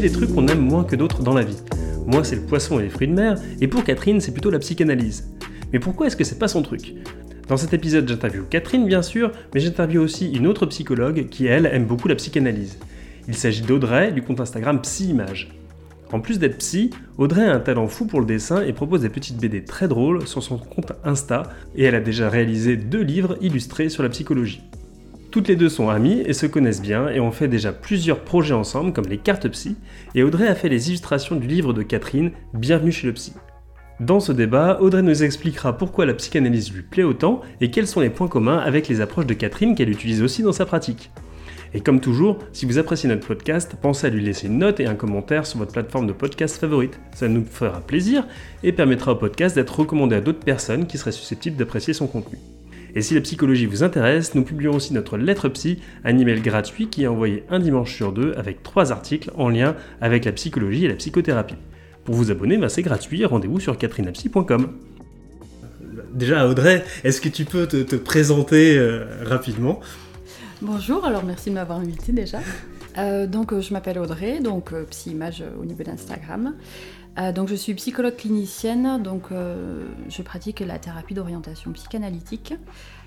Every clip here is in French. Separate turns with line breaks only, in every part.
des trucs qu'on aime moins que d'autres dans la vie. Moi, c'est le poisson et les fruits de mer, et pour Catherine, c'est plutôt la psychanalyse. Mais pourquoi est-ce que c'est pas son truc? Dans cet épisode, j'interviewe Catherine, bien sûr, mais j'interviewe aussi une autre psychologue qui, elle, aime beaucoup la psychanalyse. Il s'agit d'Audrey, du compte Instagram Psyimage. En plus d'être psy, Audrey a un talent fou pour le dessin et propose des petites BD très drôles sur son compte Insta, et elle a déjà réalisé deux livres illustrés sur la psychologie. Toutes les deux sont amies et se connaissent bien et ont fait déjà plusieurs projets ensemble comme les cartes psy, et Audrey a fait les illustrations du livre de Catherine, Bienvenue chez le psy. Dans ce débat, Audrey nous expliquera pourquoi la psychanalyse lui plaît autant et quels sont les points communs avec les approches de Catherine qu'elle utilise aussi dans sa pratique. Et comme toujours, si vous appréciez notre podcast, pensez à lui laisser une note et un commentaire sur votre plateforme de podcast favorite. Ça nous fera plaisir et permettra au podcast d'être recommandé à d'autres personnes qui seraient susceptibles d'apprécier son contenu. Et si la psychologie vous intéresse, nous publions aussi notre lettre psy, un email gratuit qui est envoyé un dimanche sur deux avec trois articles en lien avec la psychologie et la psychothérapie. Pour vous abonner, ben, c'est gratuit, rendez-vous sur catherinapsy.com. Déjà Audrey, est-ce que tu peux te, présenter euh, rapidement?
Bonjour, alors merci de m'avoir invité déjà. Euh, donc euh, je m'appelle Audrey, donc psy image au niveau d'Instagram. Donc je suis psychologue clinicienne, donc je pratique la thérapie d'orientation psychanalytique.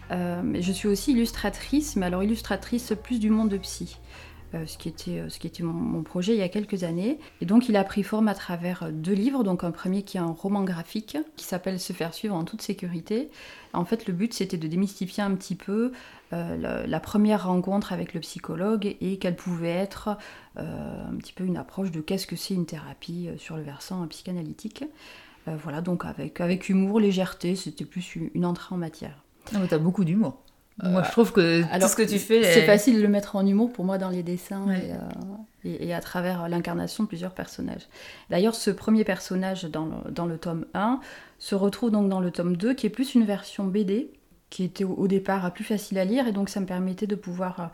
je suis aussi illustratrice, mais alors illustratrice plus du monde de psy. Euh, ce qui était, euh, ce qui était mon, projet il y a quelques années. Et donc il a pris forme à travers euh, deux livres, donc un premier qui est un roman graphique qui s'appelle Se faire suivre en toute sécurité. En fait le but c'était de démystifier un petit peu la, première rencontre avec le psychologue et quelle pouvait être un petit peu une approche de qu'est-ce que c'est une thérapie sur le versant psychanalytique. voilà, donc avec, avec humour, légèreté, c'était plus une, entrée en matière.
Non, mais t'as beaucoup d'humour. Moi, je trouve que tout ce que tu fais.
C'est facile de le mettre en humour pour moi dans les dessins euh, et, à travers l'incarnation de plusieurs personnages. D'ailleurs, ce premier personnage dans le, dans le, tome 1 se retrouve donc dans le tome 2, qui est plus une version BD, qui était au, départ plus facile à lire, et donc ça me permettait de pouvoir euh,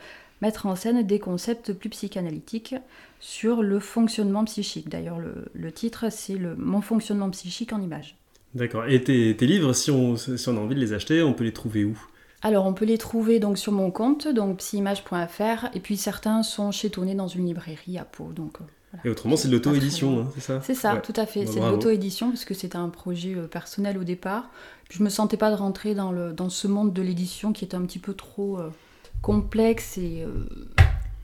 mettre en scène des concepts plus psychanalytiques sur le fonctionnement psychique. D'ailleurs, le, le titre, c'est Mon fonctionnement psychique en images.
D'accord. Et tes, tes livres, si on, si on a envie de les acheter, on peut les trouver où?
Alors, on peut les trouver donc sur mon compte, donc psyimage.fr, et puis certains sont chétonnés dans une librairie à Pau. Donc,
euh, Et autrement, c'est de l'auto-édition, hein, c'est ça
C'est ça, tout à fait. Bah, c'est de l'auto-édition, parce que c'était un projet euh, personnel au départ. Je je me sentais pas de rentrer dans, le, dans ce monde de l'édition qui était un petit peu trop euh, complexe et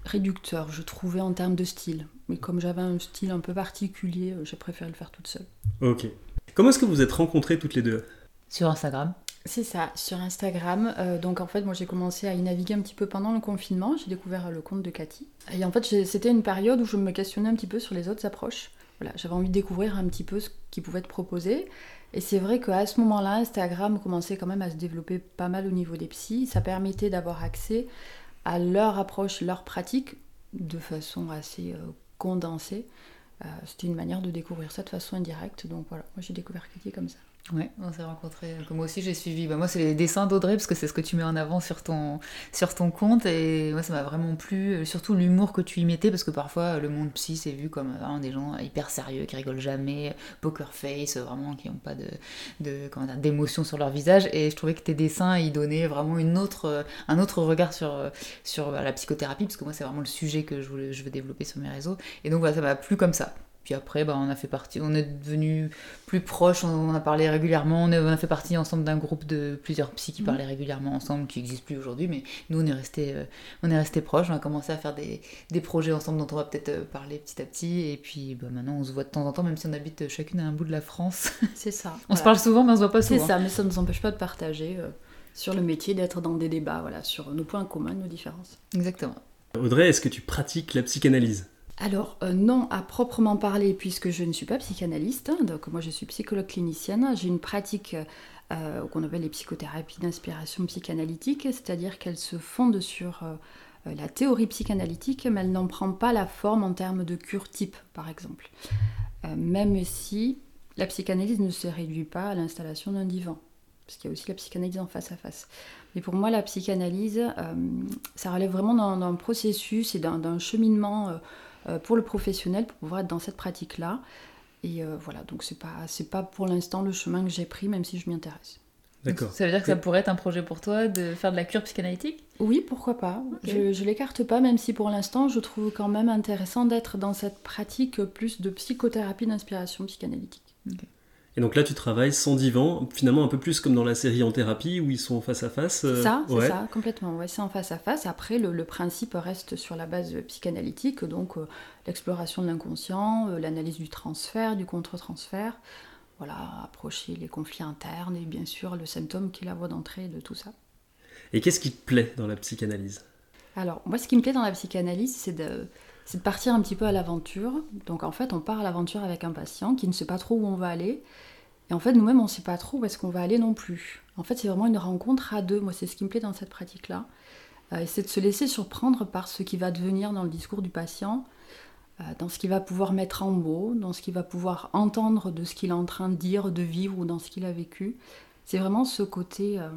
réducteur, je trouvais, en termes de style. Mais comme j'avais un style un peu particulier, j'ai préféré le faire toute seule.
Ok. Comment est-ce que vous êtes rencontrées toutes les deux?
Sur Instagram.
C'est ça, sur Instagram. Euh, donc en fait, moi j'ai commencé à y naviguer un petit peu pendant le confinement. J'ai découvert le compte de Cathy. Et en fait, c'était une période où je me questionnais un petit peu sur les autres approches. Voilà, j'avais envie de découvrir un petit peu ce qui pouvait être proposé. Et c'est vrai qu'à ce moment-là, Instagram commençait quand même à se développer pas mal au niveau des psys. Ça permettait d'avoir accès à leur approche, leur pratique de façon assez euh, condensée. Euh, c'était une manière de découvrir ça de façon indirecte. Donc voilà, moi j'ai découvert Cathy comme ça.
Ouais, on s'est rencontrés. Moi aussi, j'ai suivi. Bah, moi, c'est les dessins d'Audrey, parce que c'est ce que tu mets en avant sur ton, sur ton compte. Et moi, ça m'a vraiment plu. Euh, surtout l'humour que tu y mettais, parce que parfois, le monde psy, c'est vu comme hein, des gens hyper sérieux, qui rigolent jamais, poker face, vraiment, qui n'ont pas de, de d'émotion sur leur visage. Et je trouvais que tes dessins, ils donnaient vraiment une autre, un autre regard sur, sur bah, la psychothérapie, parce que moi, c'est vraiment le sujet que je, je veux développer sur mes réseaux. Et donc, voilà, ça m'a plu comme ça. Puis après, bah, on a fait partie, on est devenus plus proches, on, a parlé régulièrement, on, a fait partie ensemble d'un groupe de plusieurs psys qui mhm. parlaient régulièrement ensemble, qui n'existe plus aujourd'hui, mais nous on est restés euh, on est resté proches, on a commencé à faire des, des projets ensemble dont on va peut-être euh, parler petit à petit, et puis bah, maintenant on se voit de temps en temps, même si on habite chacune à un bout de la France.
C'est ça.
on se parle souvent, mais on se voit pas souvent.
C'est ça, mais ça ne nous empêche pas de partager euh, sur le métier, d'être dans des débats, voilà, sur nos points communs, nos différences.
Exactement.
Audrey, est-ce que tu pratiques la psychanalyse?
Alors euh, non à proprement parler puisque je ne suis pas psychanalyste, donc moi je suis psychologue clinicienne, j'ai une pratique euh, qu'on appelle les psychothérapies d'inspiration psychanalytique, c'est-à-dire qu'elles se fondent sur euh, la théorie psychanalytique mais elle n'en prend pas la forme en termes de cure type par exemple. même si la psychanalyse ne se réduit pas à l'installation d'un divan, parce qu'il y a aussi la psychanalyse en face à face. Mais pour moi la psychanalyse, ça relève vraiment d'un processus et d'un cheminement pour le professionnel pour pouvoir être dans cette pratique-là. Et euh, voilà, donc c'est pas, c'est pas pour l'instant le chemin que j'ai pris, même si je m'y intéresse.
D'accord.
Ça veut dire que ça pourrait être un projet pour toi de faire de la cure psychanalytique?
Oui, pourquoi pas. Je, je l'écarte pas, même si pour l'instant, je trouve quand même intéressant d'être dans cette pratique plus de psychothérapie d'inspiration psychanalytique.
Et donc là, tu travailles sans divan, finalement un peu plus comme dans la série En thérapie où ils sont face à face. euh,
Ça, c'est
ouais.
ça, complètement. Ouais, c'est en face à face. Après, le, le principe reste sur la base psychanalytique, donc euh, l'exploration de l'inconscient, euh, l'analyse du transfert, du contre-transfert. Voilà, approcher les conflits internes et bien sûr le symptôme qui est la voie d'entrée de tout ça.
Et qu'est-ce qui te plaît dans la psychanalyse?
Alors, moi, ce qui me plaît dans la psychanalyse, c'est de, c'est de partir un petit peu à l'aventure. Donc, en fait, on part à l'aventure avec un patient qui ne sait pas trop où on va aller. Et en fait, nous-mêmes, on ne sait pas trop où est-ce qu'on va aller non plus. En fait, c'est vraiment une rencontre à deux. Moi, c'est ce qui me plaît dans cette pratique-là. Euh, c'est de se laisser surprendre par ce qui va devenir dans le discours du patient, euh, dans ce qu'il va pouvoir mettre en mots, dans ce qu'il va pouvoir entendre de ce qu'il est en train de dire, de vivre ou dans ce qu'il a vécu. C'est vraiment ce côté euh,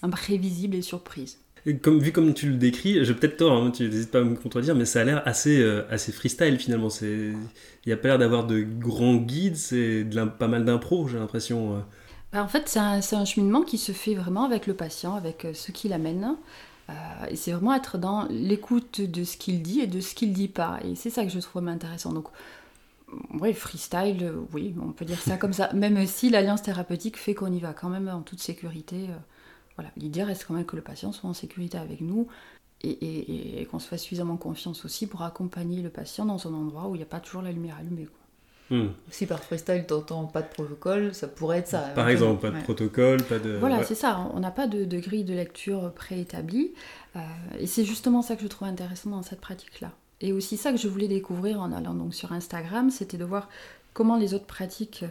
imprévisible et surprise.
Comme, Vu comme tu le décris, j'ai peut-être tort, hein, tu n'hésites pas à me contredire, mais ça a l'air assez, euh, assez freestyle finalement. Il n'y a pas l'air d'avoir de grands guides, c'est pas mal d'impro, j'ai l'impression. euh.
Bah, en fait, c'est un, cheminement qui se fait vraiment avec le patient, avec euh, ce qu'il amène. Euh, et c'est vraiment être dans l'écoute de ce qu'il dit et de ce qu'il dit pas. Et c'est ça que je trouve intéressant. Donc, oui, freestyle, oui, on peut dire ça comme ça. Même si l'alliance thérapeutique fait qu'on y va quand même en toute sécurité. Voilà, l'idée reste quand même que le patient soit en sécurité avec nous et, et- et qu'on se fasse suffisamment confiance aussi pour accompagner le patient dans un endroit où il n'y a pas toujours la lumière allumée. quoi.
Hmm.
Si par freestyle t'entends pas de protocole, ça pourrait être ça.
Par exemple, pas de
Ouais.
protocole, pas de.
Voilà,
ouais.
c'est ça. On n'a pas de, de grille de lecture préétablie. Euh, et c'est justement ça que je trouve intéressant dans cette pratique-là. Et aussi ça que je voulais découvrir en allant donc sur Instagram, c'était de voir comment les autres pratiques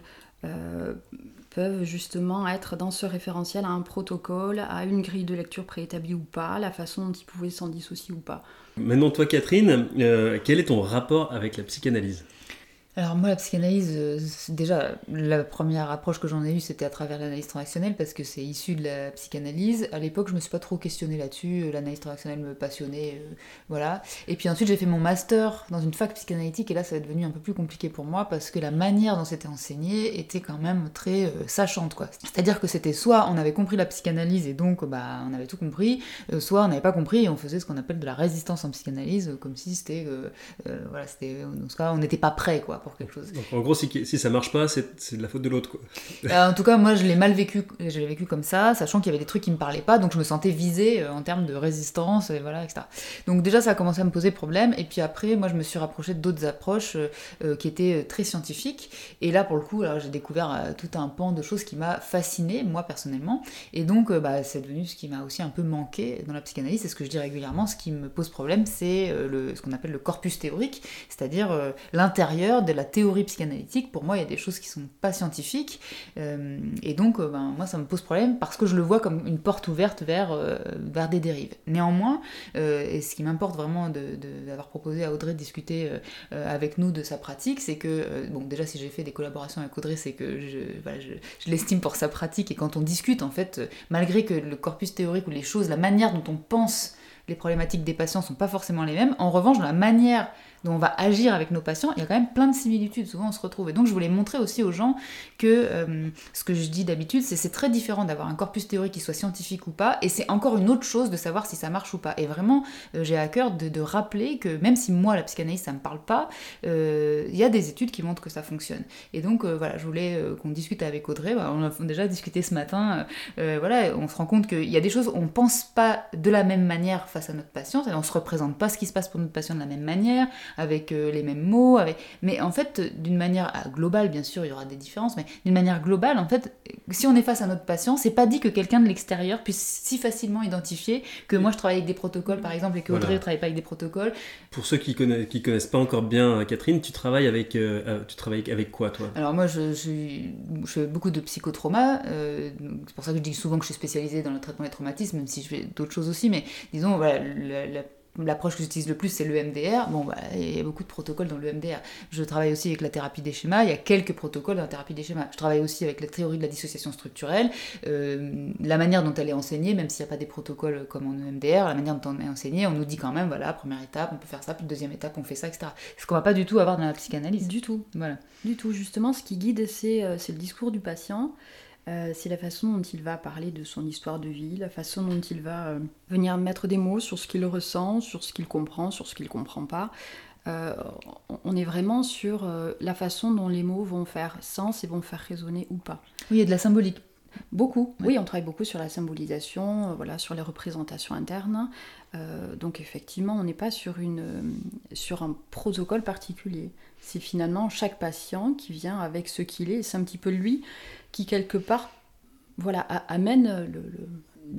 euh, peuvent justement être dans ce référentiel à un protocole, à une grille de lecture préétablie ou pas, la façon dont ils pouvaient s'en dissocier ou pas.
Maintenant, toi, Catherine, euh, quel est ton rapport avec la psychanalyse?
Alors moi, la psychanalyse, euh, déjà, la première approche que j'en ai eue, c'était à travers l'analyse transactionnelle, parce que c'est issu de la psychanalyse. À l'époque, je me suis pas trop questionnée là-dessus, euh, l'analyse transactionnelle me passionnait, euh, voilà. Et puis ensuite, j'ai fait mon master dans une fac psychanalytique, et là, ça est devenu un peu plus compliqué pour moi, parce que la manière dont c'était enseigné était quand même très euh, sachante, quoi. C'est-à-dire que c'était soit on avait compris la psychanalyse, et donc, bah, on avait tout compris, euh, soit on n'avait pas compris, et on faisait ce qu'on appelle de la résistance en psychanalyse, comme si c'était, voilà, c'était, dans ce cas, on n'était pas prêt, quoi, pour quelque chose.
Donc, En gros, si, si ça marche pas, c'est de la faute de l'autre.
Euh, en tout cas, moi, je l'ai mal vécu. Je l'ai vécu comme ça, sachant qu'il y avait des trucs qui me parlaient pas, donc je me sentais visée euh, en termes de résistance, et voilà, etc. Donc déjà, ça a commencé à me poser problème. Et puis après, moi, je me suis rapprochée d'autres approches euh, qui étaient très scientifiques. Et là, pour le coup, j'ai découvert euh, tout un pan de choses qui m'a fascinée, moi personnellement. Et donc, euh, bah, c'est devenu ce qui m'a aussi un peu manqué dans la psychanalyse. C'est ce que je dis régulièrement. Ce qui me pose problème, c'est le, ce qu'on appelle le corpus théorique, c'est-à-dire l'intérieur de la théorie psychanalytique. Pour moi, il y a des choses qui sont pas scientifiques. Euh, et donc, euh, ben, moi, ça me pose problème parce que je le vois comme une porte ouverte vers, euh, vers des dérives. Néanmoins, et ce qui m'importe vraiment d'avoir proposé à Audrey de discuter avec nous de sa pratique, c'est que, bon, déjà, si j'ai fait des collaborations avec Audrey, c'est que je, voilà, je, l'estime pour sa pratique. Et quand on discute, en fait, malgré que le corpus théorique ou les choses, la manière dont on pense les problématiques des patients sont pas forcément les mêmes. En revanche, la manière on va agir avec nos patients, il y a quand même plein de similitudes. Souvent, on se retrouve. Et donc, je voulais montrer aussi aux gens que euh, ce que je dis d'habitude, c'est c'est très différent d'avoir un corpus théorique qui soit scientifique ou pas, et c'est encore une autre chose de savoir si ça marche ou pas. Et vraiment, euh, j'ai à cœur de, rappeler que même si moi, la psychanalyse, ça me parle pas, euh, il y a des études qui montrent que ça fonctionne. Et donc, voilà, je voulais qu'on discute avec Audrey. Bah, on a déjà discuté ce matin. voilà, on se rend compte qu'il y a des choses, on pense pas de la même manière face à notre patient, on se représente pas ce qui se passe pour notre patient de la même manière, avec euh, les mêmes mots, avec... mais en fait, d'une manière ah, globale, bien sûr, il y aura des différences, mais d'une manière globale, en fait, si on est face à notre patient, c'est pas dit que quelqu'un de l'extérieur puisse si facilement identifier que moi je travaille avec des protocoles, par exemple, et que Audrey
Voilà.
ne travaille pas avec des protocoles.
Pour ceux qui connaissent, qui connaissent pas encore bien euh, Catherine, tu travailles avec, euh, tu travailles avec quoi, toi?
Alors moi, je, je, je fais beaucoup de psychotrauma, euh, c'est pour ça que je dis souvent que je suis spécialisée dans le traitement des traumatismes, même si je fais d'autres choses aussi, mais disons, voilà, la- la- L'approche que j'utilise le plus, c'est le MDR. Bon, bah, il y a beaucoup de protocoles dans le MDR. Je travaille aussi avec la thérapie des schémas. Il y a quelques protocoles dans la thérapie des schémas. Je travaille aussi avec la théorie de la dissociation structurelle. Euh, la manière dont elle est enseignée, même s'il n'y a pas des protocoles comme en MDR, la manière dont on est enseigné, on nous dit quand même, voilà, première étape, on peut faire ça, puis deuxième étape, on fait ça, etc. Ce qu'on va pas du tout avoir dans la psychanalyse.
Du tout.
Voilà.
Du tout, justement, ce qui guide, c'est euh, c'est le discours du patient. Euh, c'est la façon dont il va parler de son histoire de vie, la façon dont il va euh, venir mettre des mots sur ce qu'il ressent, sur ce qu'il comprend, sur ce qu'il comprend pas. Euh, on est vraiment sur la façon dont les mots vont faire sens et vont faire résonner ou pas.
Oui, il y a de la symbolique.
Beaucoup, oui, on travaille beaucoup sur la symbolisation, voilà, sur les représentations internes. donc effectivement, on n'est pas sur, une, sur un protocole particulier. C'est finalement chaque patient qui vient avec ce qu'il est. C'est un petit peu lui qui quelque part voilà, amène le,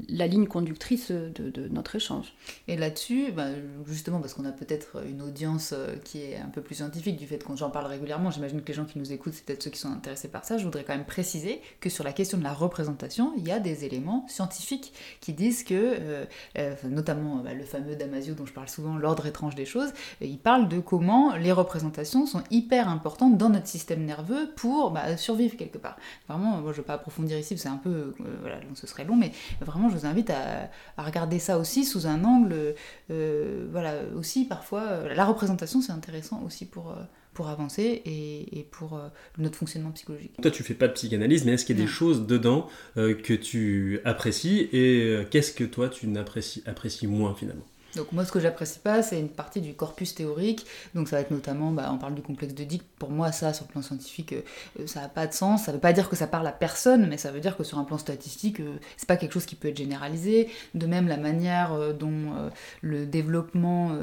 la ligne conductrice de, notre échange.
Et là-dessus, bah, justement parce qu'on a peut-être une audience euh, qui est un peu plus scientifique du fait qu'on j'en parle régulièrement, j'imagine que les gens qui nous écoutent, c'est peut-être ceux qui sont intéressés par ça, je voudrais quand même préciser que sur la question de la représentation, il y a des éléments scientifiques qui disent que, euh, euh, notamment bah, le fameux Damasio dont je parle souvent, l'ordre étrange des choses, il parle de comment les représentations sont hyper importantes dans notre système nerveux pour bah, survivre quelque part. Vraiment, je ne vais pas approfondir ici, c'est un peu, voilà, ce serait long, mais vraiment je vous invite à, regarder ça aussi sous un angle, euh, voilà, aussi parfois, euh, la représentation c'est intéressant aussi pour, euh, pour avancer et, pour notre fonctionnement psychologique.
Toi, tu fais pas de psychanalyse, mais est-ce qu'il y a des choses dedans que tu apprécies et qu'est-ce que toi tu n'apprécies apprécies moins finalement?
Donc moi, ce que j'apprécie pas, c'est une partie du corpus théorique. Donc ça va être notamment, bah, on parle du complexe de Dick. Pour moi, ça, sur le plan scientifique, euh, ça n'a pas de sens. Ça veut pas dire que ça parle à personne, mais ça veut dire que sur un plan statistique, euh, c'est pas quelque chose qui peut être généralisé. De même, la manière euh, dont le développement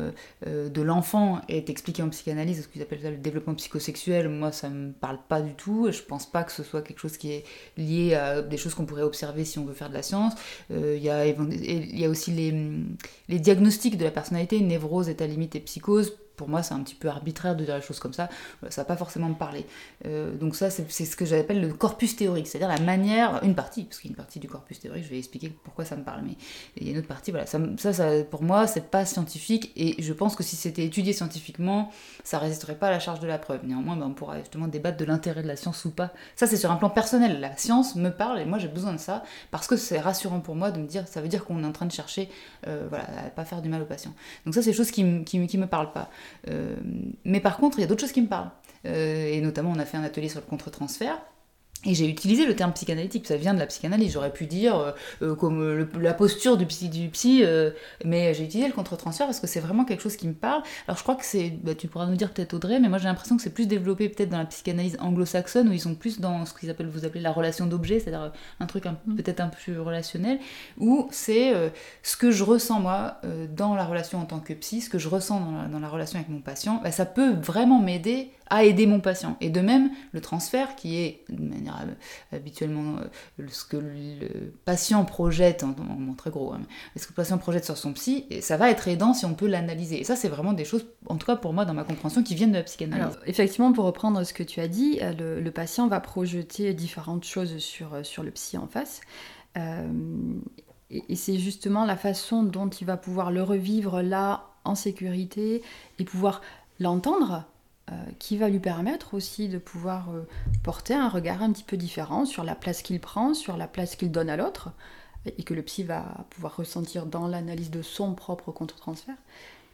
de l'enfant est expliqué en psychanalyse, ce qu'ils appellent ça le développement psychosexuel, moi, ça me parle pas du tout. Je pense pas que ce soit quelque chose qui est lié à des choses qu'on pourrait observer si on veut faire de la science. Il y, a, y a aussi les, les diagnostics de la personnalité, névrose, état limite et psychose, pour moi, c'est un petit peu arbitraire de dire les choses comme ça. Ça va pas forcément me parler. Euh, donc ça, c'est ce que j'appelle le corpus théorique, c'est-à-dire la manière, une partie, parce qu'il y a une partie du corpus théorique, je vais expliquer pourquoi ça me parle, mais il y a une autre partie, voilà. Ça, ça, pour moi, c'est pas scientifique, et je pense que si c'était étudié scientifiquement, ça résisterait pas à la charge de la preuve. Néanmoins, ben, on pourra justement débattre de l'intérêt de la science ou pas. Ça, c'est sur un plan personnel. La science me parle, et moi, j'ai besoin de ça, parce que c'est rassurant pour moi de me dire, ça veut dire qu'on est en train de chercher, euh, voilà, pas faire du mal aux patients. Donc ça, c'est des choses qui, qui, qui me parlent pas. Euh, mais par contre, il y a d'autres choses qui me parlent. Euh, et notamment, on a fait un atelier sur le contre-transfert. Et j'ai utilisé le terme psychanalytique, ça vient de la psychanalyse. J'aurais pu dire euh, euh, comme euh, la posture du psy, du psy mais j'ai utilisé le contre-transfert parce que c'est vraiment quelque chose qui me parle. Alors je crois que c'est, bah, tu pourras nous dire peut-être Audrey, mais moi j'ai l'impression que c'est plus développé peut-être dans la psychanalyse anglo-saxonne où ils sont plus dans ce qu'ils appellent, vous appelez la relation d'objet, c'est-à-dire un truc mm. peut-être un peu plus relationnel, où c'est ce que je ressens moi dans la relation en tant que psy, ce que je ressens dans la, relation avec mon patient, bah, ça peut vraiment m'aider à aider mon patient. Et de même, le transfert, qui est de manière euh, habituellement euh, ce que le patient projette, en, en, très gros, hein, ce que le patient projette sur son psy, et ça va être aidant si on peut l'analyser. Et ça, c'est vraiment des choses, en tout cas pour moi, dans ma compréhension, qui viennent de la psychanalyse. Alors,
effectivement, pour reprendre ce que tu as dit, euh, le, patient va projeter différentes choses sur, sur le psy en face. et, et c'est justement la façon dont il va pouvoir le revivre là, en sécurité, et pouvoir l'entendre euh, qui va lui permettre aussi de pouvoir euh, porter un regard un petit peu différent sur la place qu'il prend, sur la place qu'il donne à l'autre, et que le psy va pouvoir ressentir dans l'analyse de son propre contre-transfert.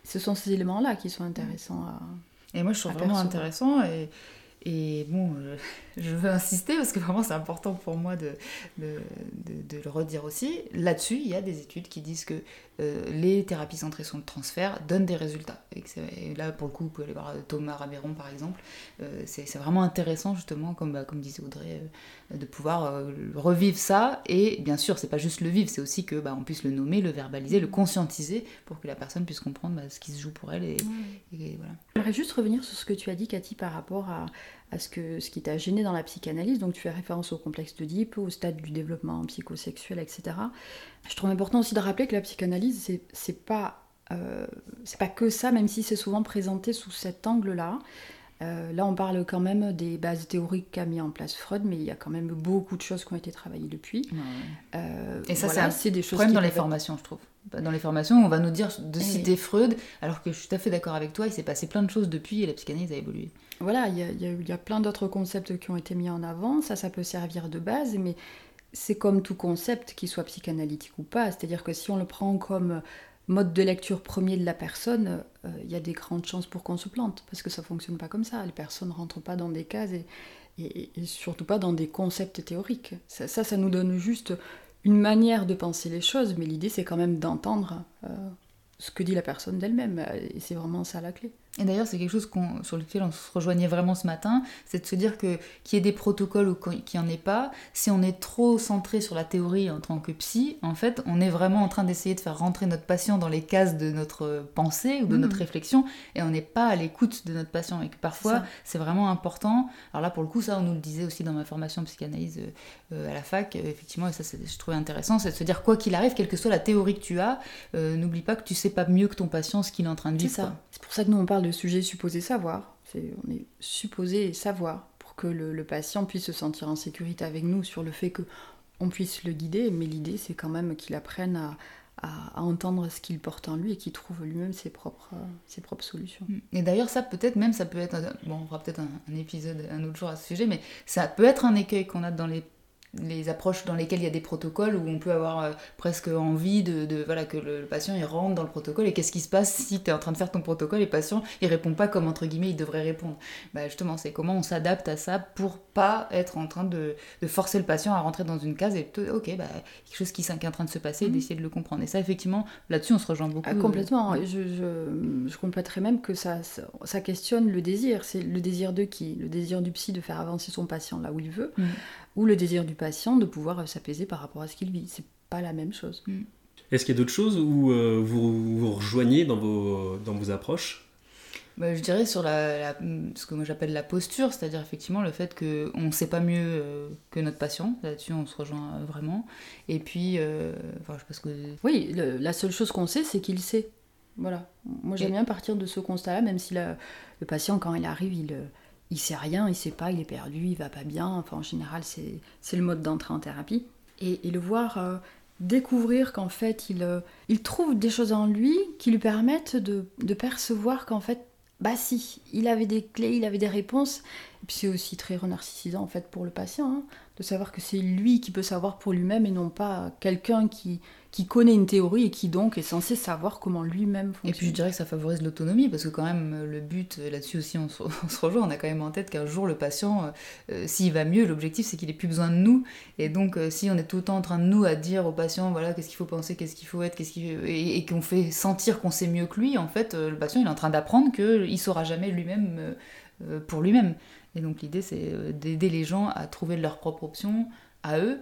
Ce sont ces éléments-là qui sont intéressants à.
Et moi, je trouve vraiment intéressant. Et, et bon, je, veux insister parce que vraiment c'est important pour moi de, de, de, le redire aussi. Là-dessus, il y a des études qui disent que euh, les thérapies centrées sur le transfert donnent des résultats. Et, là, pour le coup, vous pouvez aller voir euh, Thomas Raméron par exemple. Euh, c'est vraiment intéressant justement, comme, bah, comme disait Audrey, de pouvoir revivre ça. Et bien sûr, c'est pas juste le vivre, c'est aussi que bah, on puisse le nommer, le verbaliser, le conscientiser pour que la personne puisse comprendre bah, ce qui se joue pour elle. Et, et voilà.
J'aimerais juste revenir sur ce que tu as dit, Cathy, par rapport à à ce, que, ce qui t'a gêné dans la psychanalyse. Donc tu fais référence au complexe d'Oedipe, au stade du développement psychosexuel, etc. Je trouve important aussi de rappeler que la psychanalyse, c'est, c'est pas, euh, c'est pas que ça, même si c'est souvent présenté sous cet angle-là. Euh, là, on parle quand même des bases théoriques qu'a mis en place Freud, mais il y a quand même beaucoup de choses qui ont été travaillées depuis.
Euh, et ça, c'est assez des choses problème dans les formations, je trouve. Dans les formations, on va nous dire de citer Freud, alors que je suis tout à fait d'accord avec toi, il s'est passé plein de choses depuis et la psychanalyse a évolué
voilà, il y a, plein d'autres concepts qui ont été mis en avant, ça, ça peut servir de base, mais c'est comme tout concept, qu'il soit psychanalytique ou pas, c'est-à-dire que si on le prend comme mode de lecture premier de la personne, euh, il y a des grandes chances pour qu'on se plante, parce que ça fonctionne pas comme ça, les personnes rentrent pas dans des cases et, et, surtout pas dans des concepts théoriques. Ça, ça, nous donne juste une manière de penser les choses, mais l'idée c'est quand même d'entendre ce que dit la personne d'elle-même, et c'est vraiment ça la clé.
Et d'ailleurs, c'est quelque chose sur lequel on se rejoignait vraiment ce matin, c'est de se dire que qu'il y ait des protocoles ou qu'il n'y en ait pas, si on est trop centré sur la théorie en tant que psy, en fait, on est vraiment en train d'essayer de faire rentrer notre patient dans les cases de notre pensée ou de notre mmh. réflexion, et on n'est pas à l'écoute de notre patient. Et que parfois, c'est vraiment important. Alors là, pour le coup, ça, on nous le disait aussi dans ma formation psychanalyse euh, à la fac, euh, effectivement, et ça, je trouvais intéressant, c'est de se dire, quoi qu'il arrive, quelle que soit la théorie que tu as, euh, n'oublie pas que tu sais pas mieux que ton patient ce qu'il est en train de vivre.
C'est ça. C'est pour ça que nous, on parle de sujet supposé savoir. on est supposé savoir pour que le, patient puisse se sentir en sécurité avec nous sur le fait que on puisse le guider, mais l'idée c'est quand même qu'il apprenne à, entendre ce qu'il porte en lui et qu'il trouve lui-même ses propres, propres solutions. Mm.
Et d'ailleurs, ça peut-être même, ça peut être, bon, on fera peut-être un, épisode un autre jour à ce sujet, mais ça peut être un écueil qu'on a dans les les approches dans lesquelles il y a des protocoles où on peut avoir euh, presque envie de, voilà que le, patient il rentre dans le protocole et qu'est-ce qui se passe si tu es en train de faire ton protocole et le patient il répond pas comme entre guillemets il devrait répondre. Bah justement c'est comment on s'adapte à ça pour pas être en train de, forcer le patient à rentrer dans une case et ok bah quelque chose qui, est en train de se passer mmh. d'essayer de le comprendre. Et ça effectivement là-dessus on se rejoint beaucoup
ah, complètement. je, je, je, compléterais même que ça, ça, questionne le désir. C'est le désir de qui? Le désir du psy de faire avancer son patient là où il veut. Mmh ou le désir du patient de pouvoir s'apaiser par rapport à ce qu'il vit. C'est pas la même chose. Mm.
Est-ce qu'il y a d'autres choses où euh, vous vous rejoignez dans vos, dans vos approches?
Bah, je dirais sur la, ce que moi j'appelle la posture, c'est-à-dire effectivement le fait qu'on ne sait pas mieux euh, que notre patient, là-dessus on se rejoint euh, vraiment. Et puis, enfin, je pense que...
Oui, la seule chose qu'on sait, c'est qu'il sait. Voilà. Moi j'aime bien partir de ce constat-là, même si le patient, quand il arrive, il il sait rien, il sait pas, il est perdu, il va pas bien. Enfin, en général, c'est le mode d'entrée en thérapie. Et, le voir euh, découvrir qu'en fait, il, euh, il trouve des choses en lui qui lui permettent de, de percevoir qu'en fait, bah si, il avait des clés, il avait des réponses. Et puis c'est aussi très renarcissisant en fait pour le patient, hein, de savoir que c'est lui qui peut savoir pour lui-même et non pas quelqu'un qui, qui connaît une théorie et qui donc est censé savoir comment lui-même fonctionne.
Et puis je dirais que ça favorise l'autonomie, parce que quand même le but, euh, là-dessus aussi on se, rejoint, on a quand même en tête qu'un jour le patient, euh, euh, s'il va mieux, l'objectif c'est qu'il ait plus besoin de nous. Et donc si on est tout le temps en train de nous à dire au patient, voilà, qu'est-ce qu'il faut penser, qu'est-ce qu'il faut être, qu'est-ce qu'il... Et, et qu'on fait sentir qu'on sait mieux que lui, en fait, le patient il est en train d'apprendre qu'il saura jamais lui-même pour lui-même. Et donc l'idée c'est d'aider les gens à trouver leur propre option à eux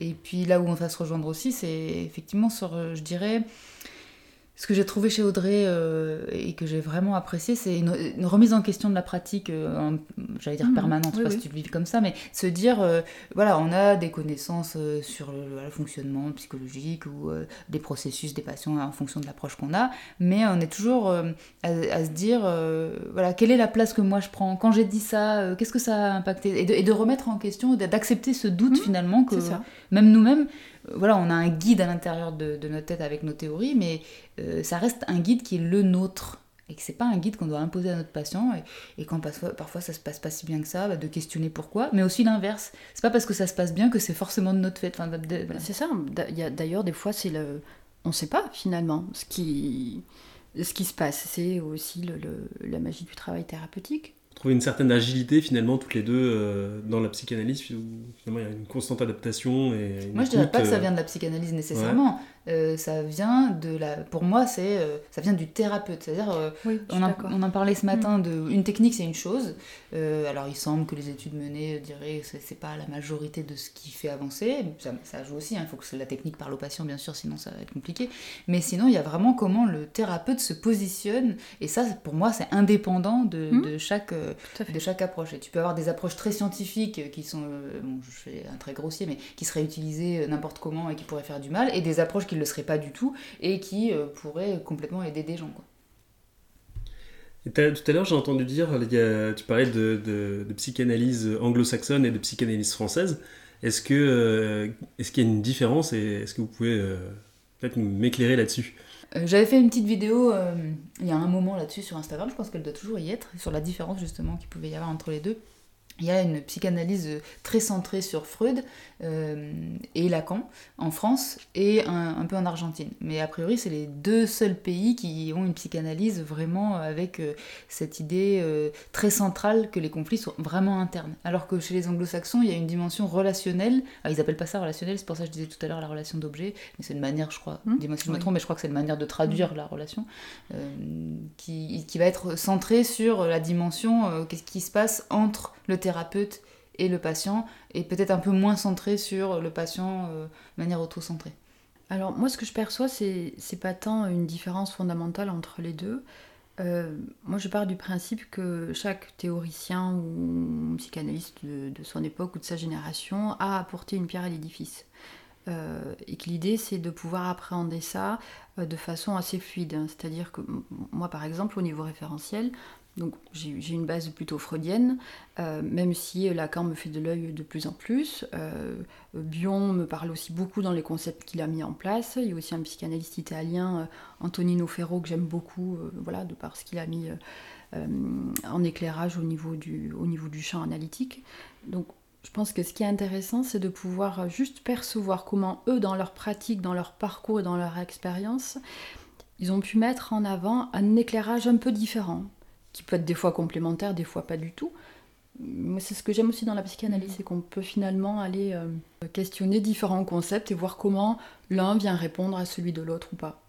et puis là où on va se rejoindre aussi, c'est effectivement sur, euh, je dirais, ce que j'ai trouvé chez Audrey euh, et que j'ai vraiment apprécié, c'est une, remise en question de la pratique, euh, j'allais dire mmh. permanente, je sais pas si tu le vis comme ça, mais se dire, euh, voilà, on a des connaissances sur le, fonctionnement psychologique ou des processus des patients en fonction de l'approche qu'on a, mais on est toujours à, se dire, voilà, quelle est la place que moi je prends? Quand j'ai dit ça, qu'est-ce que ça a impacté? Et de, remettre en question, d'accepter ce doute mmh. finalement que même nous-mêmes, voilà, on a un guide à l'intérieur de, notre tête avec nos théories, mais euh, ça reste un guide qui est le nôtre. Et que c'est pas un guide qu'on doit imposer à notre patient, et, quand parfois, ça se passe pas si bien que ça, bah, de questionner pourquoi, mais aussi l'inverse. C'est pas parce que ça se passe bien que c'est forcément de notre fait.
C'est ça. D'ailleurs, des fois, c'est le. On sait pas finalement ce qui, ce qui se passe. C'est aussi le, la magie du travail thérapeutique
trouver une certaine agilité finalement toutes les deux euh, dans la psychanalyse où finalement il y a une constante adaptation et
moi je dirais pas que ça euh, vient de la psychanalyse nécessairement euh, ça vient de la pour moi c'est ça vient du thérapeute c'est à dire on, on, en parlait ce matin mm. de une technique c'est une chose alors il semble que les études menées diraient que c'est pas la majorité de ce qui fait avancer ça, ça joue aussi hein. il faut que la technique parle au patient bien sûr sinon ça va être compliqué mais sinon il y a vraiment comment le thérapeute se positionne et ça pour moi c'est indépendant de, mm. de chaque de chaque approche. Et tu peux avoir des approches très scientifiques qui sont, euh, bon, je fais un très grossier, mais qui seraient utilisées euh, n'importe comment et qui pourraient faire du mal, et des approches qui ne le seraient pas du tout et qui euh, pourraient complètement aider des gens. Quoi.
tout à l'heure, j'ai entendu dire, tu parlais de, psychanalyse anglo-saxonne et de psychanalyse française. Est-ce que est-ce qu'il y a une différence et est-ce que vous pouvez peut-être m'éclairer là-dessus?
Euh, j'avais fait une petite vidéo euh, il y a un moment là-dessus sur Instagram, je pense qu'elle doit toujours y être, sur la différence justement qu'il pouvait y avoir entre les deux. Il y a une psychanalyse très centrée sur Freud euh, et Lacan en France et un, peu en Argentine. Mais a priori, c'est les deux seuls pays qui ont une psychanalyse vraiment avec euh, cette idée euh, très centrale que les conflits sont vraiment internes. Alors que chez les anglo-saxons, il y a une dimension relationnelle. Alors, ils appellent pas ça relationnel, c'est pour ça que je disais tout à l'heure la relation d'objet, mais c'est une manière, je crois, mmh, dis-moi si je me trompe, mais je crois que c'est une manière de traduire mmh. la relation, qui, qui, va être centrée sur la dimension, qu'est-ce qui se passe entre le thérapeute et le patient, et peut-être un peu moins centré sur le patient euh, de manière auto-centrée.
Alors moi ce que je perçois c'est pas tant une différence fondamentale entre les deux. Euh, moi je pars du principe que chaque théoricien ou psychanalyste de, son époque ou de sa génération a apporté une pierre à l'édifice. Euh, et que l'idée c'est de pouvoir appréhender ça de façon assez fluide. C'est-à-dire que moi par exemple au niveau référentiel, donc j'ai une base plutôt freudienne, euh, même si Lacan me fait de l'œil de plus en plus. Euh, Bion me parle aussi beaucoup dans les concepts qu'il a mis en place. Il y a aussi un psychanalyste italien, euh, Antonino Ferro, que j'aime beaucoup, voilà, de par ce qu'il a mis en éclairage au niveau, du, au niveau du champ analytique. Donc je pense que ce qui est intéressant, c'est de pouvoir juste percevoir comment eux, dans leur pratique, dans leur parcours et dans leur expérience, ils ont pu mettre en avant un éclairage un peu différent qui peut être des fois complémentaire, des fois pas du tout. C'est ce que j'aime aussi dans la psychanalyse, c'est qu'on peut finalement aller euh, questionner différents concepts et voir comment l'un vient répondre à celui de l'autre ou pas.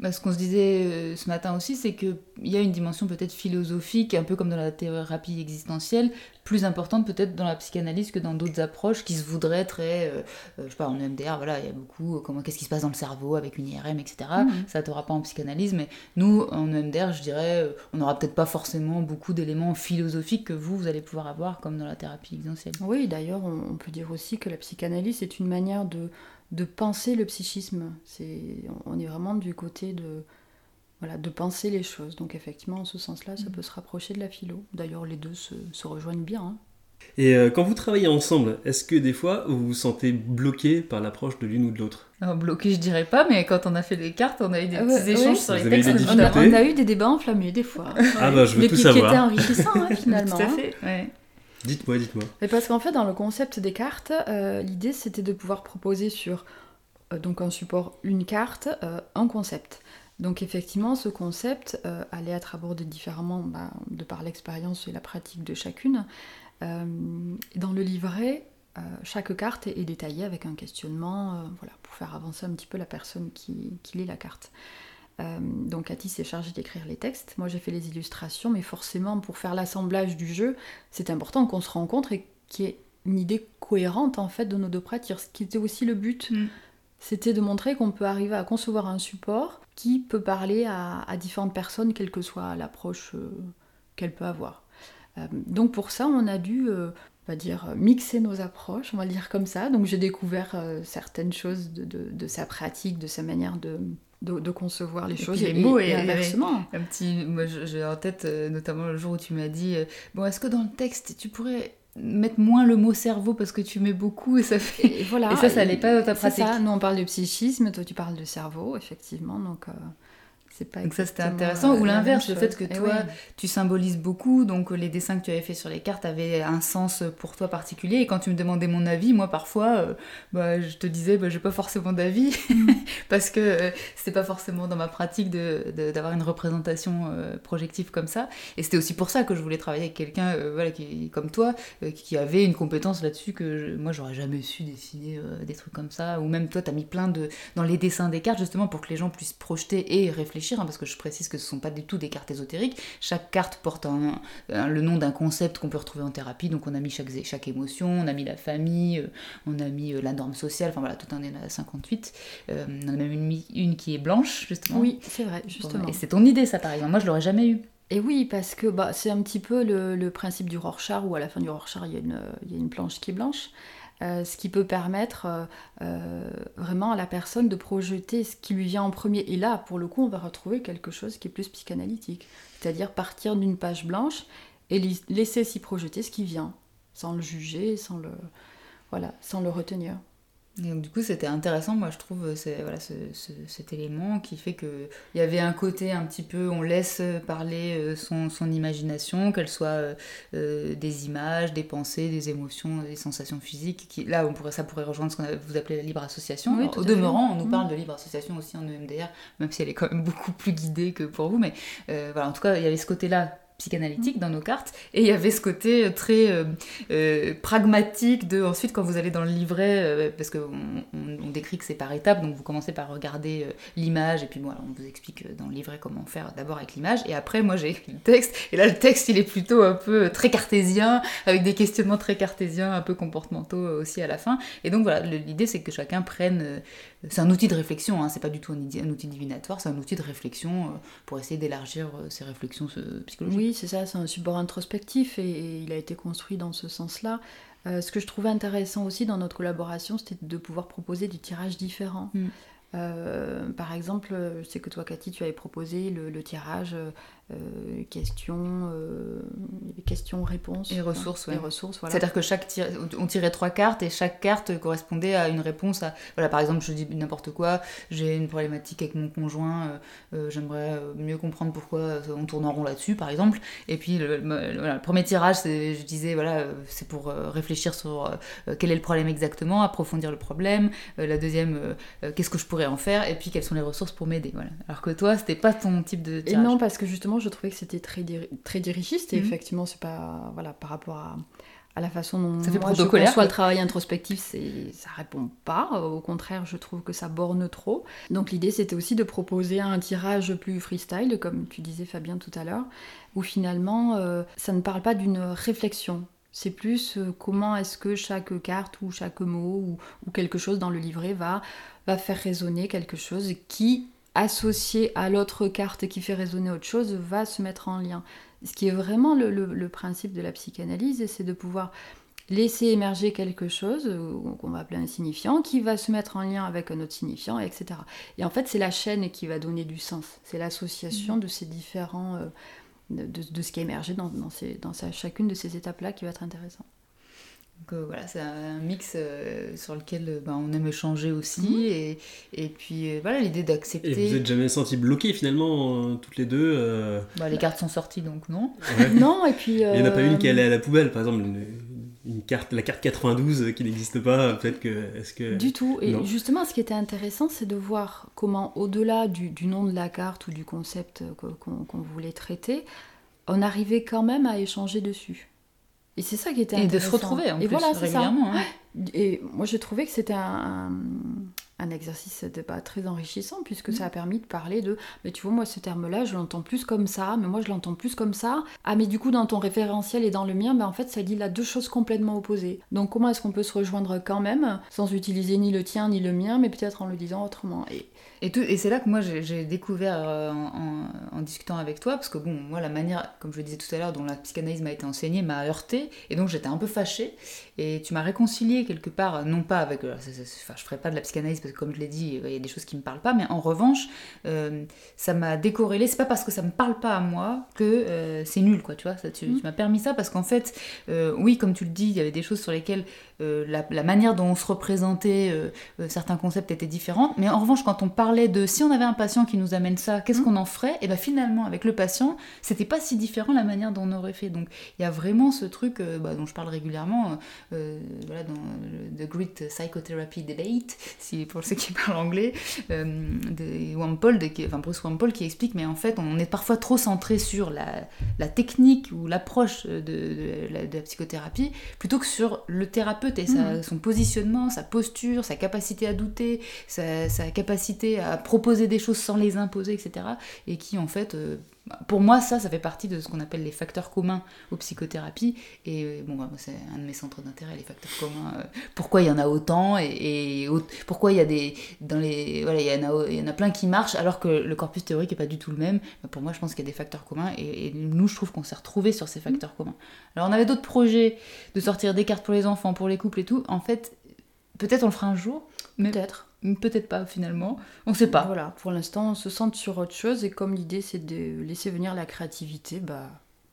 Bah, ce qu'on se disait euh, ce matin aussi, c'est qu'il y a une dimension peut-être philosophique, un peu comme dans la thérapie existentielle, plus importante peut-être dans la psychanalyse que dans d'autres approches qui se voudraient très, euh, euh, je sais pas, en EMDR, voilà, il y a beaucoup, comment, qu'est-ce qui se passe dans le cerveau avec une IRM, etc. Mmh. Ça t'aura pas en psychanalyse, mais nous, en EMDR, je dirais, on n'aura peut-être pas forcément beaucoup d'éléments philosophiques que vous, vous allez pouvoir avoir comme dans la thérapie existentielle.
Oui, d'ailleurs, on peut dire aussi que la psychanalyse est une manière de de penser le psychisme. C'est, on est vraiment du côté de, voilà, de penser les choses. Donc effectivement, en ce sens-là, ça mm. peut se rapprocher de la philo. D'ailleurs, les deux se, rejoignent bien. Hein.
Et euh, quand vous travaillez ensemble, est-ce que des fois vous vous sentez bloqué par l'approche de l'une ou de l'autre?
Bloqué, je dirais pas, mais quand on a fait les cartes, on a eu des petits échanges sur les textes.
On a, on a, eu des débats enflammés des fois.
Ah bah je veux tout savoir.
Qui étaient enrichissants hein, finalement.
tout à hein. fait. Ouais.
Dites-moi, dites-moi.
parce qu'en fait, dans le concept des cartes, euh, l'idée c'était de pouvoir proposer sur euh, donc un support une carte, euh, un concept. Donc effectivement, ce concept allait être abordé différemment bah, de par l'expérience et la pratique de chacune. dans le livret, chaque carte est, détaillée avec un questionnement, voilà, pour faire avancer un petit peu la personne qui lit la carte. Euh, donc Cathy s'est chargée d'écrire les textes, moi j'ai fait les illustrations, mais forcément pour faire l'assemblage du jeu, c'est important qu'on se rencontre et qu'il y ait une idée cohérente en fait de nos deux pratiques, ce qui était aussi le but. Mm. C'était de montrer qu'on peut arriver à concevoir un support qui peut parler à, différentes personnes, quelle que soit l'approche euh, qu'elle peut avoir. Euh, donc pour ça, on a dû, on va dire, mixer nos approches, on va le dire comme ça. Donc j'ai découvert certaines choses de, sa pratique, de sa manière de, de, concevoir les choses
les mots et, inversement. Un petit, moi j'ai en tête euh, notamment le jour où tu m'as dit euh, bon est-ce que dans le texte tu pourrais mettre moins le mot cerveau parce que tu mets beaucoup et ça fait
et, voilà
et ça ça n'est pas dans ta pratique.
Ça, nous on parle de psychisme, toi tu parles de cerveau effectivement donc. Euh,
donc ça c'était intéressant. Ou l'inverse, le fait que eh toi tu symbolises beaucoup, donc les dessins que tu avais fait sur les cartes avaient un sens pour toi particulier. Et quand tu me demandais mon avis, moi parfois, euh, bah, je te disais bah, j'ai pas forcément d'avis mm. parce que euh, c'était pas forcément dans ma pratique d'avoir de, une représentation euh, projective comme ça. Et c'était aussi pour ça que je voulais travailler avec quelqu'un voilà, qui, comme toi qui avait une compétence là-dessus que moi j'aurais jamais su dessiner des trucs comme ça. Ou même toi tu as mis plein de dans les dessins des cartes justement pour que les gens puissent projeter et réfléchir Hein, parce que je précise que ce ne sont pas du tout des cartes ésotériques. Chaque carte porte le nom d'un concept qu'on peut retrouver en thérapie. Donc on a mis chaque, chaque émotion, on a mis la famille, euh, on a mis euh, la norme sociale, enfin voilà, tout un est à 58. Euh, on en a même une, une, qui est blanche, justement.
Oui, c'est vrai, justement.
Et c'est ton idée, ça, par exemple. Moi, je l'aurais jamais eu.
Et oui, parce que bah, c'est un petit peu le, principe du Rorschach, où à la fin du Rorschach, il y a une, il y a une planche qui est blanche. Euh, ce qui peut permettre euh, euh, vraiment à la personne de projeter ce qui lui vient en premier. Et là, pour le coup, on va retrouver quelque chose qui est plus psychanalytique, c'est-à-dire partir d'une page blanche et laisser s'y projeter ce qui vient, sans le juger, sans le, voilà, sans le retenir.
Donc, du coup, c'était intéressant, moi je trouve, c'est, voilà, ce, ce- cet élément qui fait qu'il y avait un côté un petit peu, on laisse parler euh, son, son imagination, qu'elle soit euh, euh, des images, des pensées, des émotions, des sensations physiques. Qui, là, on pourrait, ça pourrait rejoindre ce qu'on vous appelez la libre association.
Oui,
Alors,
tout
au
fait.
demeurant, on nous
Mhm.
parle de libre association aussi en EMDR, même si elle est quand même beaucoup plus guidée que pour vous. Mais euh, voilà, en tout cas, il y avait ce côté-là psychanalytique dans nos cartes. Et il y avait ce côté très euh, euh, pragmatique de ensuite quand vous allez dans le livret euh, parce qu'on on, décrit que c'est par étapes donc vous commencez par regarder euh, l'image et puis bon alors, on vous explique euh, dans le livret comment faire d'abord avec l'image. Et après moi j'ai écrit le texte. Et là le texte il est plutôt un peu euh, très cartésien avec des questionnements très cartésiens un peu comportementaux euh, aussi à la fin. Et donc voilà l'idée c'est que chacun prenne euh, c'est un outil de réflexion hein, c'est pas du tout un, outil divinatoire c'est un outil de réflexion euh, pour essayer d'élargir euh, ses réflexions psychologiques
Oui, c'est ça, c'est un support introspectif et, et il a été construit dans ce sens-là. Euh, ce que je trouvais intéressant aussi dans notre collaboration, c'était de pouvoir proposer des tirages différents.
Mm.
Euh, par exemple, je sais que toi, Cathy, tu avais proposé le, le tirage euh, questions, euh, questions, réponses.
Et ressources,
Et
ouais.
ressources, voilà.
C'est-à-dire que chaque tir- on tirait trois cartes et chaque carte correspondait à une réponse à... Voilà, par exemple, je dis n'importe quoi, j'ai une problématique avec mon conjoint, euh, euh, j'aimerais mieux comprendre pourquoi on tourne en rond là-dessus, par exemple. Et puis, le, le- voilà, le premier tirage, c'est- je disais, voilà, c'est pour euh, réfléchir sur euh, quel est le problème exactement, approfondir le problème. Euh, la deuxième, euh, euh, qu'est-ce que je pourrais en faire, et puis quelles sont les ressources pour m'aider, voilà. Alors que toi, c'était pas ton type de
Et
tirage.
non, parce que justement, je trouvais que c'était très, diri- très dirigiste et
Mhm.
effectivement, c'est pas. Voilà, par rapport à, à la façon dont
Ça fait
moi, je conçois le travail introspectif, c'est, ça répond pas. Au contraire, je trouve que ça borne trop. Donc l'idée, c'était aussi de proposer un tirage plus freestyle, comme tu disais, Fabien, tout à l'heure, où finalement, euh, ça ne parle pas d'une réflexion. C'est plus euh, comment est-ce que chaque carte ou chaque mot ou, ou quelque chose dans le livret va, va faire résonner quelque chose qui, associé à l'autre carte qui fait résonner autre chose, va se mettre en lien. Ce qui est vraiment le, le- le principe de la psychanalyse, c'est de pouvoir laisser émerger quelque chose euh, qu'on va appeler un signifiant, qui va se mettre en lien avec un autre signifiant, etc. Et en fait, c'est la chaîne qui va donner du sens. C'est l'association de ces différents... euh, de, ce qui a émergé dans, dans, ces- dans sa- chacune de ces étapes-là qui va être intéressant.
Donc euh, voilà, c'est un mix euh, sur lequel euh, ben, on aime échanger aussi.
Mhm.
Et, et puis voilà, l'idée
Et
d'accepter.
vous êtes jamais senti bloqué finalement, toutes les deux
Bah, les cartes sont sorties donc non.
ouais.
Non, et puis...
Il n'y en a pas une qui est allée à la poubelle, par exemple, une, une carte, la carte 92 euh, qui n'existe pas, peut-être que. Est-ce que.
Du tout. Et
Non.
justement, ce qui était intéressant, c'est de voir comment, au-delà du, du nom de la carte ou du concept qu'on voulait traiter, on arrivait quand même à échanger dessus. Et c'est ça qui était
Et
intéressant.
de se retrouver en
Et
plus
voilà, c'est ça.
régulièrement. hein.
Et moi, j'ai trouvé que c'était un, un- exercice de- bah, très enrichissant, puisque ça a permis de parler de Mais tu vois, moi, ce terme-là, je l'entends plus comme ça, mais moi, je l'entends plus comme ça. Ah, mais du coup, dans ton référentiel et dans le mien, bah, en fait, ça dit là deux choses complètement opposées. Donc, comment est-ce qu'on peut se rejoindre quand même, sans utiliser ni le tien ni le mien, mais peut-être en le disant autrement? Et
Et, et c'est là que moi j'ai découvert euh, en, en- en discutant avec toi, parce que bon, moi la manière, comme je le disais tout à l'heure, dont la psychanalyse m'a été enseignée m'a heurté, et donc j'étais un peu fâchée, et tu m'as réconcilié quelque part, non pas avec. euh, Enfin, je ferai pas de la psychanalyse, parce comme je l'ai dit, il y a des choses qui me parlent pas, mais en revanche, euh, ça m'a décorrélé, c'est pas parce que ça me parle pas à moi que euh, c'est nul, quoi, tu vois, ça, tu,
Mm.
tu m'as permis ça, parce qu'en fait, euh, oui, comme tu le dis, il y avait des choses sur lesquelles euh, la, la manière dont on se représentait euh, euh, certains concepts étaient différents. Mais en revanche, quand on parlait de si on avait un patient qui nous amène ça, qu'est-ce
Mhm.
qu'on en ferait? Et bien finalement, avec le patient, c'était pas si différent la manière dont on aurait fait. Donc il y a vraiment ce truc bah, dont je parle régulièrement, voilà, dans le The Great Psychotherapy Debate, si, pour ceux qui parlent anglais, de enfin Bruce Wampold qui explique, mais en fait, on est parfois trop centré sur la, la technique ou l'approche de, de la- de la psychothérapie plutôt que sur le thérapeute et sa-
Mhm.
son positionnement, sa posture, sa capacité à douter, sa, sa capacité à proposer des choses sans les imposer, etc. Et qui, en fait, euh, pour moi, ça, ça fait partie de ce qu'on appelle les facteurs communs aux psychothérapies. Et euh, bon, bah, c'est un de mes centres d'intérêt, les facteurs communs. euh, pourquoi il y en a autant et, pourquoi il y a des dans les voilà, il y en a il y en a plein qui marchent alors que le corpus théorique est pas du tout le même. Pour moi, je pense qu'il y a des facteurs communs et, et nous, je trouve qu'on s'est retrouvés sur ces facteurs communs. Alors, on avait d'autres projets de sortir des cartes pour les enfants, pour les couples et tout. En fait, peut-être on le fera un jour, mais
peut-être.
Peut-être pas finalement. On sait pas.
Voilà, pour l'instant, on se centre sur autre chose, et comme l'idée, c'est de laisser venir la créativité, bah,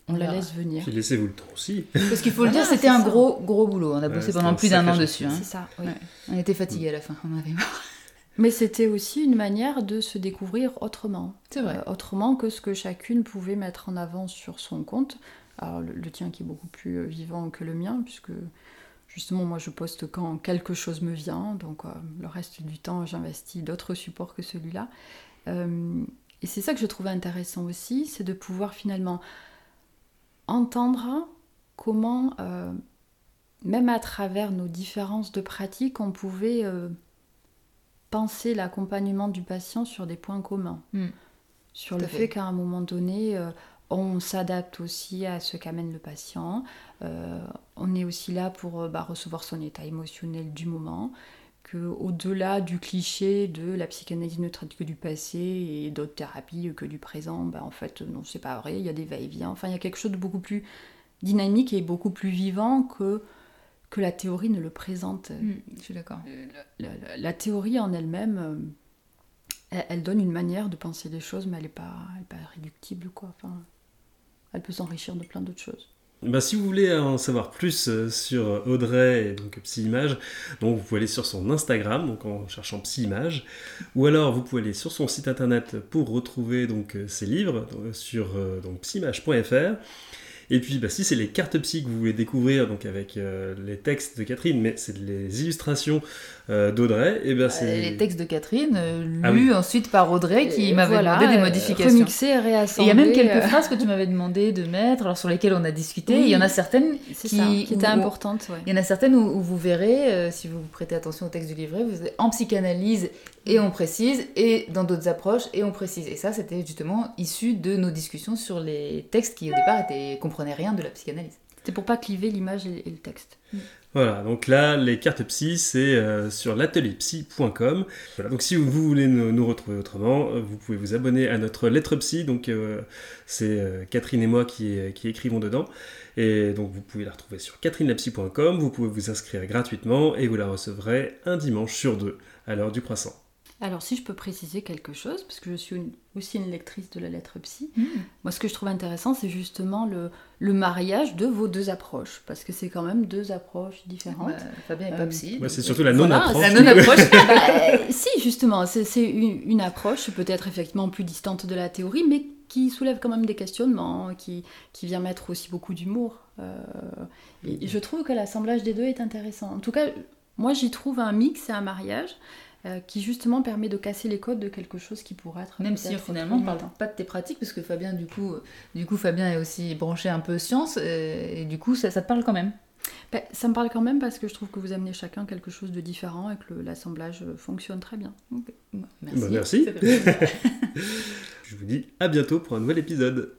on la laisse venir.
Puis laissez-vous le temps aussi.
Parce qu'il faut le
Voilà,
dire, c'était un
ça.
gros, gros boulot. On a
Ouais,
bossé pendant plus d'un an dessus. hein.
C'est ça, oui.
Ouais. On était fatigués à la fin, on en avait marre.
Mais c'était aussi une manière de se découvrir autrement.
C'est vrai.
Euh, autrement que ce que chacune pouvait mettre en avant sur son compte. Alors le, le tien qui est beaucoup plus euh, vivant que le mien, puisque justement moi je poste quand quelque chose me vient, donc euh, le reste du temps j'investis d'autres supports que celui-là. Euh, et c'est ça que je trouvais intéressant aussi, c'est de pouvoir finalement entendre comment, euh, même à travers nos différences de pratique, on pouvait penser l'accompagnement du patient sur des points communs.
Mm.
Sur
Tout
le fait,
fait.
qu'à un moment donné, on s'adapte aussi à ce qu'amène le patient. Euh, on est aussi là pour euh, bah, recevoir son état émotionnel du moment. Que au-delà du cliché de la psychanalyse ne traite que du passé et d'autres thérapies que du présent, bah, en fait, non, c'est pas vrai. Il y a des va-et-vient. Enfin, il y a quelque chose de beaucoup plus dynamique et beaucoup plus vivant que, que la théorie ne le présente.
Mm, Je suis d'accord.
La, la- la théorie en elle-même, euh, elle, elle donne une manière de penser les choses, mais elle n'est pas, elle est pas réductible, quoi. Enfin, elle peut s'enrichir de plein d'autres choses.
Bah, si vous voulez en savoir plus euh, sur Audrey et donc Psyimage, vous pouvez aller sur son Instagram, en cherchant Psyimage, ou alors vous pouvez aller sur son site internet pour retrouver euh, ses livres donc, sur euh, donc. Et puis, bah, si c'est les cartes psy que vous voulez découvrir, donc avec euh, les textes de Catherine, mais c'est les illustrations euh, d'Audrey, et ben c'est
Euh, Les textes de Catherine, euh, lus
Ah oui.
ensuite par Audrey, qui m'avait
voilà,
demandé des modifications.
Et réassembler.
il y a même quelques
euh,
phrases que tu m'avais demandé de mettre, alors sur lesquelles on a discuté.
Oui.
Il y en a certaines qui-
ça, qui était
où-
importante, ouais.
Il y en a certaines où, où vous verrez, euh, si vous prêtez attention au texte du livret, vous êtes en psychanalyse et on précise, et dans d'autres approches et on précise. Et ça, c'était justement issu de nos discussions sur les textes qui au départ étaient, comprenaient rien de la psychanalyse.
C'est pour pas cliver l'image et, et le texte.
Voilà, donc là, les cartes psy, c'est euh, sur l'atelierpsy.com. Voilà, donc si vous voulez nous, nous retrouver autrement, euh, vous pouvez vous abonner à notre lettre psy. Donc euh, c'est euh, Catherine et moi qui, qui écrivons dedans. Et donc vous pouvez la retrouver sur catherinelapsy.com. Vous pouvez vous inscrire gratuitement et vous la recevrez un dimanche sur deux à l'heure du croissant.
Alors, si je peux préciser quelque chose, parce que je suis une- aussi une lectrice de la lettre psy,
Mm.
moi, ce que je trouve intéressant, c'est justement le, le mariage de vos deux approches, parce que c'est quand même deux approches différentes.
Bah, Fabien est
Euh,
pas psy.
Ouais,
donc,
c'est surtout la
Voilà,
non-approche.
La non-approche.
Bah, si, justement, c'est c'est une, une approche peut-être effectivement plus distante de la théorie, mais qui soulève quand même des questionnements, qui, qui vient mettre aussi beaucoup d'humour. Euh, et, et je trouve que l'assemblage des deux est intéressant. En tout cas, moi j'y trouve un mix et un mariage euh, qui justement permet de casser les codes de quelque chose qui pourrait être.
Même si finalement on
autrement.
parle pas de tes pratiques, parce que Fabien, du coup, euh, du coup Fabien est aussi branché un peu science, euh, et du coup ça, ça te parle quand même?
Ben, ça me parle quand même parce que je trouve que vous amenez chacun quelque chose de différent et que l'assemblage fonctionne très bien.
Merci.
Bah, merci. Je vous dis à bientôt pour un nouvel épisode.